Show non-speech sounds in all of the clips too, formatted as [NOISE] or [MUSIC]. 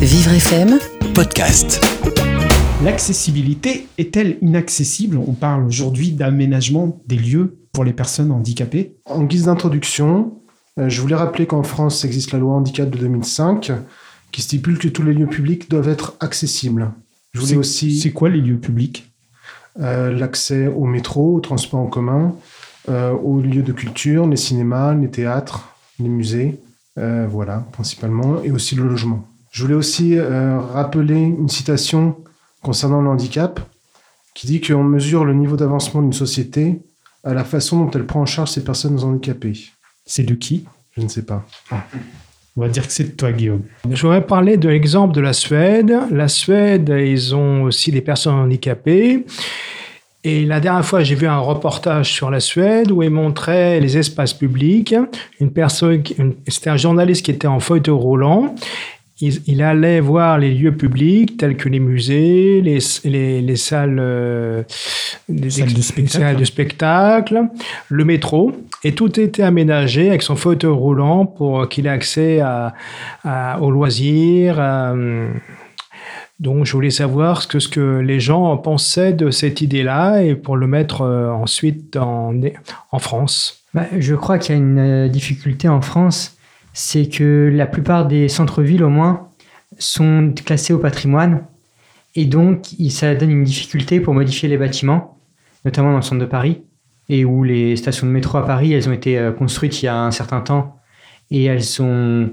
Vivre FM podcast. L'accessibilité est-elle inaccessible? On parle aujourd'hui d'aménagement des lieux pour les personnes handicapées. En guise d'introduction, euh, je voulais rappeler qu'en France existe la loi handicap de 2005 qui stipule que tous les lieux publics doivent être accessibles. Je voulais C'est- aussi C'est quoi les lieux publics? Euh, l'accès au métro, au transport en commun, euh, aux lieux de culture, les cinémas, les théâtres, les musées, euh, voilà, principalement, et aussi le logement. Je voulais aussi euh, rappeler une citation concernant le handicap qui dit qu'on mesure le niveau d'avancement d'une société à la façon dont elle prend en charge ces personnes handicapées. C'est de qui? Je ne sais pas. On va dire que c'est de toi, Guillaume. Je voudrais parler de l'exemple de la Suède. La Suède, ils ont aussi des personnes handicapées. Et la dernière fois, j'ai vu un reportage sur la Suède où ils montraient les espaces publics. Une personne, c'était un journaliste qui était en fauteuil roulant. Il, il allait voir les lieux publics tels que les musées, les, les, les salles, euh, les Salles de spectacle. salles de spectacle, le métro, et tout était aménagé avec son fauteuil roulant pour qu'il ait accès à, à- aux loisirs. à, hum, donc, je voulais savoir ce que, ce que les gens pensaient de cette idée-là et pour le mettre euh, ensuite en, en France. Bah, je crois qu'il y a une euh, difficulté en France, c'est que la plupart des centres-villes, au moins, sont classés au patrimoine. Et donc, ça donne une difficulté pour modifier les bâtiments, notamment dans le centre de Paris, et où les stations de métro à Paris, elles ont été euh, construites il y a un certain temps, et elles sont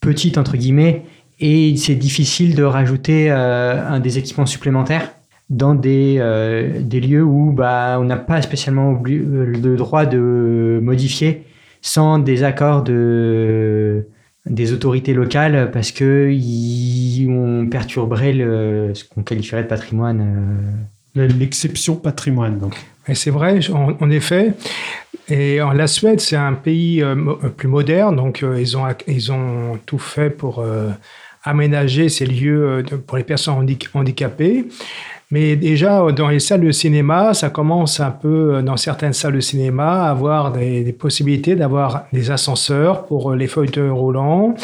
petites, entre guillemets, et c'est difficile de rajouter euh, un des équipements supplémentaires dans des, euh, des lieux où bah, on n'a pas spécialement le droit de modifier sans des accords de, des autorités locales parce que on perturberait le, ce qu'on qualifierait de patrimoine. euh. L'exception patrimoine, donc. Et c'est vrai, en, en effet. Et en, la Suède, c'est un pays euh, mo- plus moderne, donc euh, ils, ont, ils ont tout fait pour euh, aménager ces lieux euh, pour les personnes handi- handicapées. Mais déjà, dans les salles de cinéma, ça commence un peu, euh, dans certaines salles de cinéma, à avoir des, des possibilités d'avoir des ascenseurs pour euh, les fauteuils roulants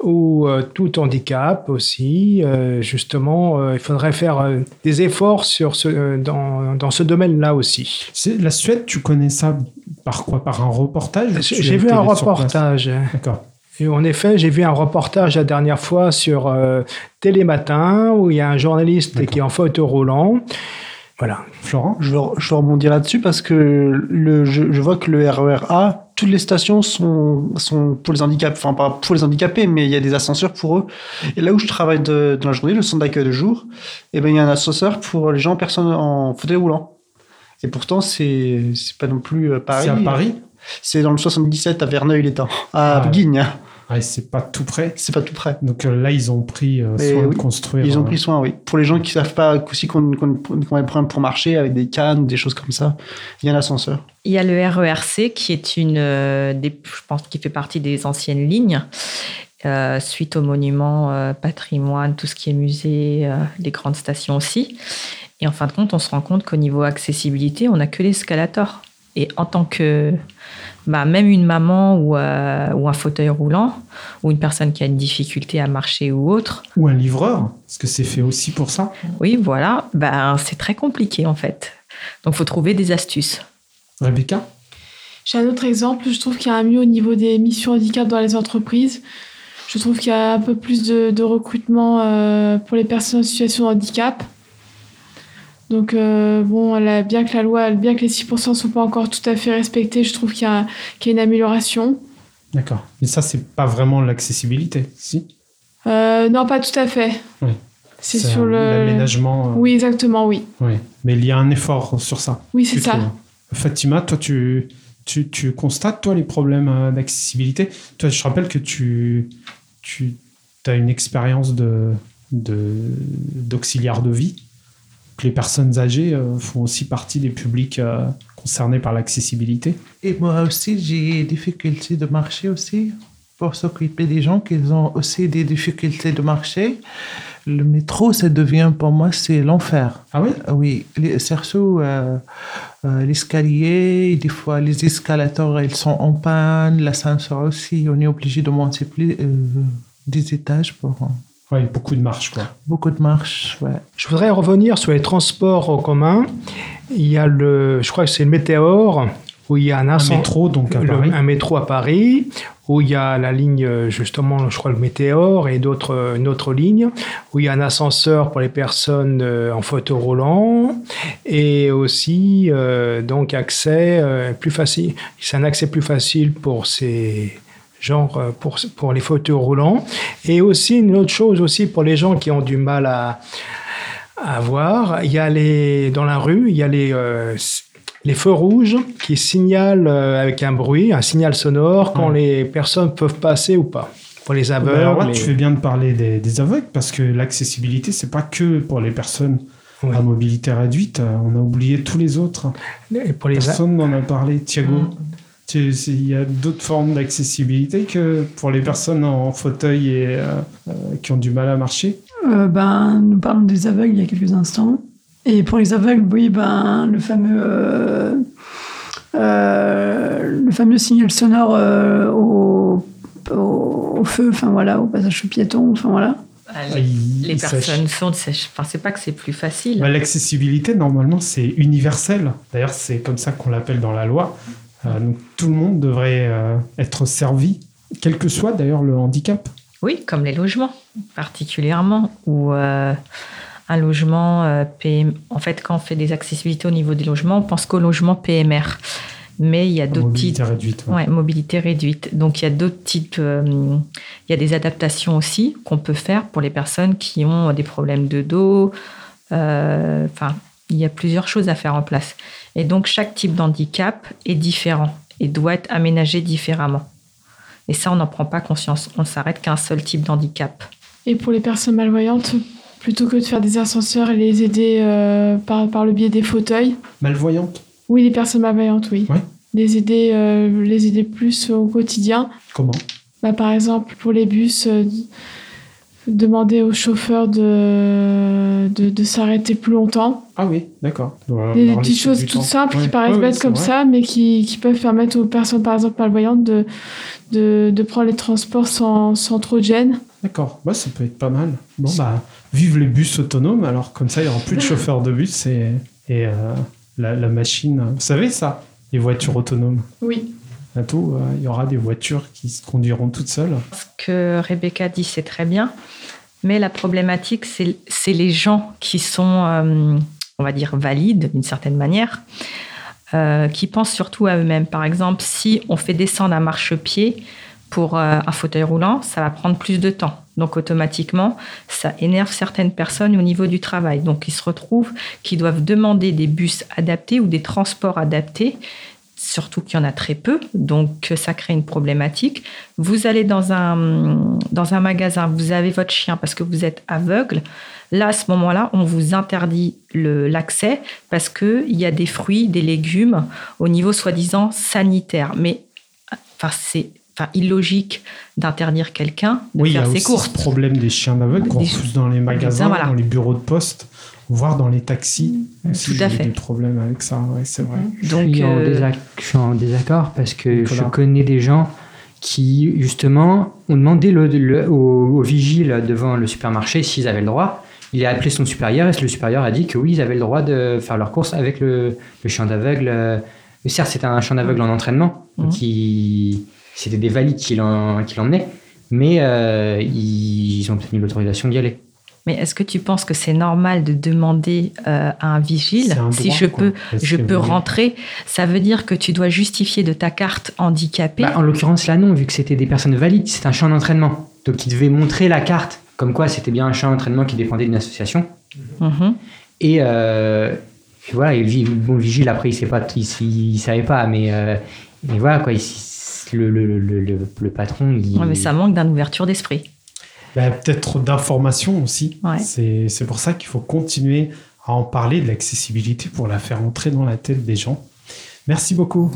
ou euh, tout handicap aussi. Euh, justement, euh, il faudrait faire des efforts sur ce, dans, dans ce domaine-là aussi. La Suède, tu connais ça par quoi? Par un reportage J'ai vu un reportage. D'accord. Et en effet, j'ai vu un reportage la dernière fois sur euh, Télématin où il y a un journaliste qui est en fauteuil roulant. Voilà. Florent? Je veux, je veux rebondir là-dessus parce que le, je, je vois que le RER A, toutes les stations sont, sont pour les handicapés, enfin pas pour les handicapés, mais il y a des ascenseurs pour eux. Et là où je travaille de- dans la journée, le centre d'accueil de jour, eh ben, il y a un ascenseur pour les gens en fauteuil roulant. Et pourtant, c'est c'est pas non plus euh, Paris. C'est à Paris? C'est dans le 77 à Verneuil-les-Temps, à Ah ouais. C'est pas tout près. C'est pas tout près. Donc euh, là, ils ont pris euh, soin oui, de construire. Ils ont euh, pris soin, oui. Pour les gens qui savent pas aussi qu'on a des problèmes pour marcher avec des cannes, des choses comme ça, il y a un ascenseur. Il y a le RERC qui est une euh, des, je pense qui fait partie des anciennes lignes euh, suite aux monuments, euh, patrimoine, tout ce qui est musée, euh, les grandes stations aussi. Et en fin de compte, on se rend compte qu'au niveau accessibilité, on n'a que l'escalator. Et en tant que bah, même une maman ou, euh, ou un fauteuil roulant ou une personne qui a une difficulté à marcher ou autre, Ou un livreur, parce que c'est fait aussi pour ça. oui, voilà, ben, c'est très compliqué en fait. Donc, il faut trouver des astuces. Rebecca? J'ai un autre exemple. Je trouve qu'il y a un mieux au niveau des missions handicap dans les entreprises. Je trouve qu'il y a un peu plus de, de recrutement euh, pour les personnes en situation de handicap. Donc, euh, bon, bien que la loi, bien que les 6% ne sont pas encore tout à fait respectés, je trouve qu'il y, a qu'il y a une amélioration. D'accord. Mais ça, c'est pas vraiment l'accessibilité, si? Euh, non, pas tout à fait. Oui. C'est sur le. L'aménagement. euh, Oui, exactement, oui. oui. Mais il y a un effort sur ça. Oui, c'est ça. Fatima, toi, tu, tu, tu constates, toi, les problèmes d'accessibilité? Toi, je rappelle que tu, tu as une expérience de, de, d'auxiliaire de vie, que les personnes âgées euh, font aussi partie des publics euh, concernés par l'accessibilité. Et moi aussi, j'ai des difficultés de marcher aussi. Pour s'occuper des gens qui ont aussi des difficultés de marcher, le métro, ça devient pour moi, c'est l'enfer. Ah oui? Oui, les, surtout euh, euh, l'escalier, des fois les escalators, ils sont en panne, l'ascenseur aussi, on est obligé de monter plus, euh, des étages pour... Ouais, beaucoup de marche, quoi. Beaucoup de marches, ouais. Je voudrais revenir sur les transports en commun. Il y a le, je crois que c'est le Météor, où il y a un, Un métro, donc, à le- Paris. un métro à Paris, où il y a la ligne, justement, je crois, le Météor et d'autres, une autre ligne, où il y a un ascenseur pour les personnes euh, en fauteuil roulant, et aussi, euh, donc, accès euh, plus facile. C'est un accès plus facile pour ces genre euh, pour, pour les fauteuils roulants et aussi une autre chose aussi pour les gens qui ont du mal à, à voir il y a les dans la rue il y a les euh, les feux rouges qui signalent euh, avec un bruit un signal sonore quand les personnes peuvent passer ou pas pour les Bah, aveugles alors là, les- tu fais bien de parler des, des aveugles parce que l'accessibilité, c'est pas que pour les personnes Oui. à mobilité réduite. On a oublié tous les autres. et pour les Personne n'en a parlé. Thiago, Mm. Il y a d'autres formes d'accessibilité que pour les personnes en fauteuil et euh, euh, qui ont du mal à marcher? Euh, ben, nous parlons des aveugles il y a quelques instants. Et pour les aveugles, oui, ben, le fameux, euh, euh, le fameux signal sonore euh, au, au, au feu, enfin voilà, au passage aux piétons, enfin voilà. Ah, Ah, les, il- les il personnes sourdes, enfin, c'est pas que c'est plus facile. Bah, L'accessibilité, normalement, c'est universel. D'ailleurs, c'est comme ça qu'on l'appelle dans la loi. Euh, donc, tout le monde devrait euh, être servi, quel que soit d'ailleurs le handicap. Oui, comme les logements, particulièrement, ou euh, un logement PM. En fait, quand on fait des accessibilités au niveau des logements, on pense qu'au logement PMR. Mais il y a d'autres mobilité types. réduite. ouais. Ouais, mobilité réduite. Donc il y a d'autres types. euh, il y a des adaptations aussi qu'on peut faire pour les personnes qui ont des problèmes de dos. euh, Enfin, il y a plusieurs choses à faire en place. Et donc chaque type d'handicap est différent et doit être aménagé différemment. Et ça, on n'en prend pas conscience. On s'arrête qu'à un seul type d'handicap. Et pour les personnes malvoyantes, plutôt que de faire des ascenseurs et les aider euh, par, par le biais des fauteuils, Malvoyante oui, les personnes malvoyantes, oui. Ouais. Les, aider, euh, les aider plus au quotidien. Comment? Bah, par exemple, pour les bus, euh, demander aux chauffeurs de, de, de s'arrêter plus longtemps. Ah oui, d'accord. Des petites choses toutes temps. simples Ouais. qui paraissent Ouais, bêtes comme vrai. ça, mais qui, qui peuvent permettre aux personnes, par exemple, malvoyantes de, de, de prendre les transports sans, sans trop de gêne. D'accord, ouais, ça peut être pas mal. Bon, bah, vive les bus autonomes, alors comme ça, il n'y aura plus de [LAUGHS] chauffeurs de bus et, et euh, la, la machine. Vous savez ça Les voitures autonomes. Oui. Bientôt, euh, il y aura des voitures qui se conduiront toutes seules. Ce que Rebecca dit, c'est très bien. Mais la problématique, c'est les gens qui sont, euh, on va dire, valides d'une certaine manière, euh, qui pensent surtout à eux-mêmes. Par exemple, si on fait descendre un marchepied pour un fauteuil roulant, ça va prendre plus de temps. Donc automatiquement, ça énerve certaines personnes au niveau du travail. Donc ils se retrouvent qu'ils doivent demander des bus adaptés ou des transports adaptés, surtout qu'il y en a très peu. Donc ça crée une problématique. Vous allez dans un, dans un magasin, vous avez votre chien parce que vous êtes aveugle. Là, à ce moment-là, on vous interdit l'accès parce qu'il y a des fruits, des légumes au niveau soi-disant sanitaire. Mais enfin, c'est enfin, illogique d'interdire quelqu'un de Oui, il y a faire ses aussi courses. ce problème des chiens d'aveugles qu'on refuse dans les magasins, voilà. dans les bureaux de poste, voire dans les taxis. Aussi, Tout à fait. des problèmes avec ça, ouais, c'est vrai. Donc, je, suis en euh, je suis en désaccord parce que Nicolas. je connais des gens qui, justement, ont demandé le, le- au, au vigile devant le supermarché s'ils avaient le droit. Il a appelé son supérieur et le supérieur a dit que oui, ils avaient le droit de faire leurs courses avec le, le chien d'aveugle. Euh, Certes, c'était un chien d'aveugle en entraînement, qui c'était des valides qui l'emmenaient, mais euh, ils, ils ont obtenu l'autorisation d'y aller. Mais est-ce que tu penses que c'est normal de demander euh, à un vigile si je quoi. peux, je peux rentrer? Ça veut dire que tu dois justifier de ta carte handicapée. Bah, en l'occurrence, là, non, vu que c'était des personnes valides, c'est un champ d'entraînement. Donc, ils devaient montrer la carte, comme quoi c'était bien un champ d'entraînement qui dépendait d'une association. Mhm. Et, euh, et voilà, et bon, le vigile, après, il ne il, il savait pas, mais, euh, mais voilà, quoi, il- le, le, le, le, le- le patron, il. Ouais, mais ça manque d'une ouverture d'esprit. Bah, peut-être trop d'informations aussi. C'est pour ça qu'il faut continuer à en parler de l'accessibilité pour la faire entrer dans la tête des gens. Merci beaucoup.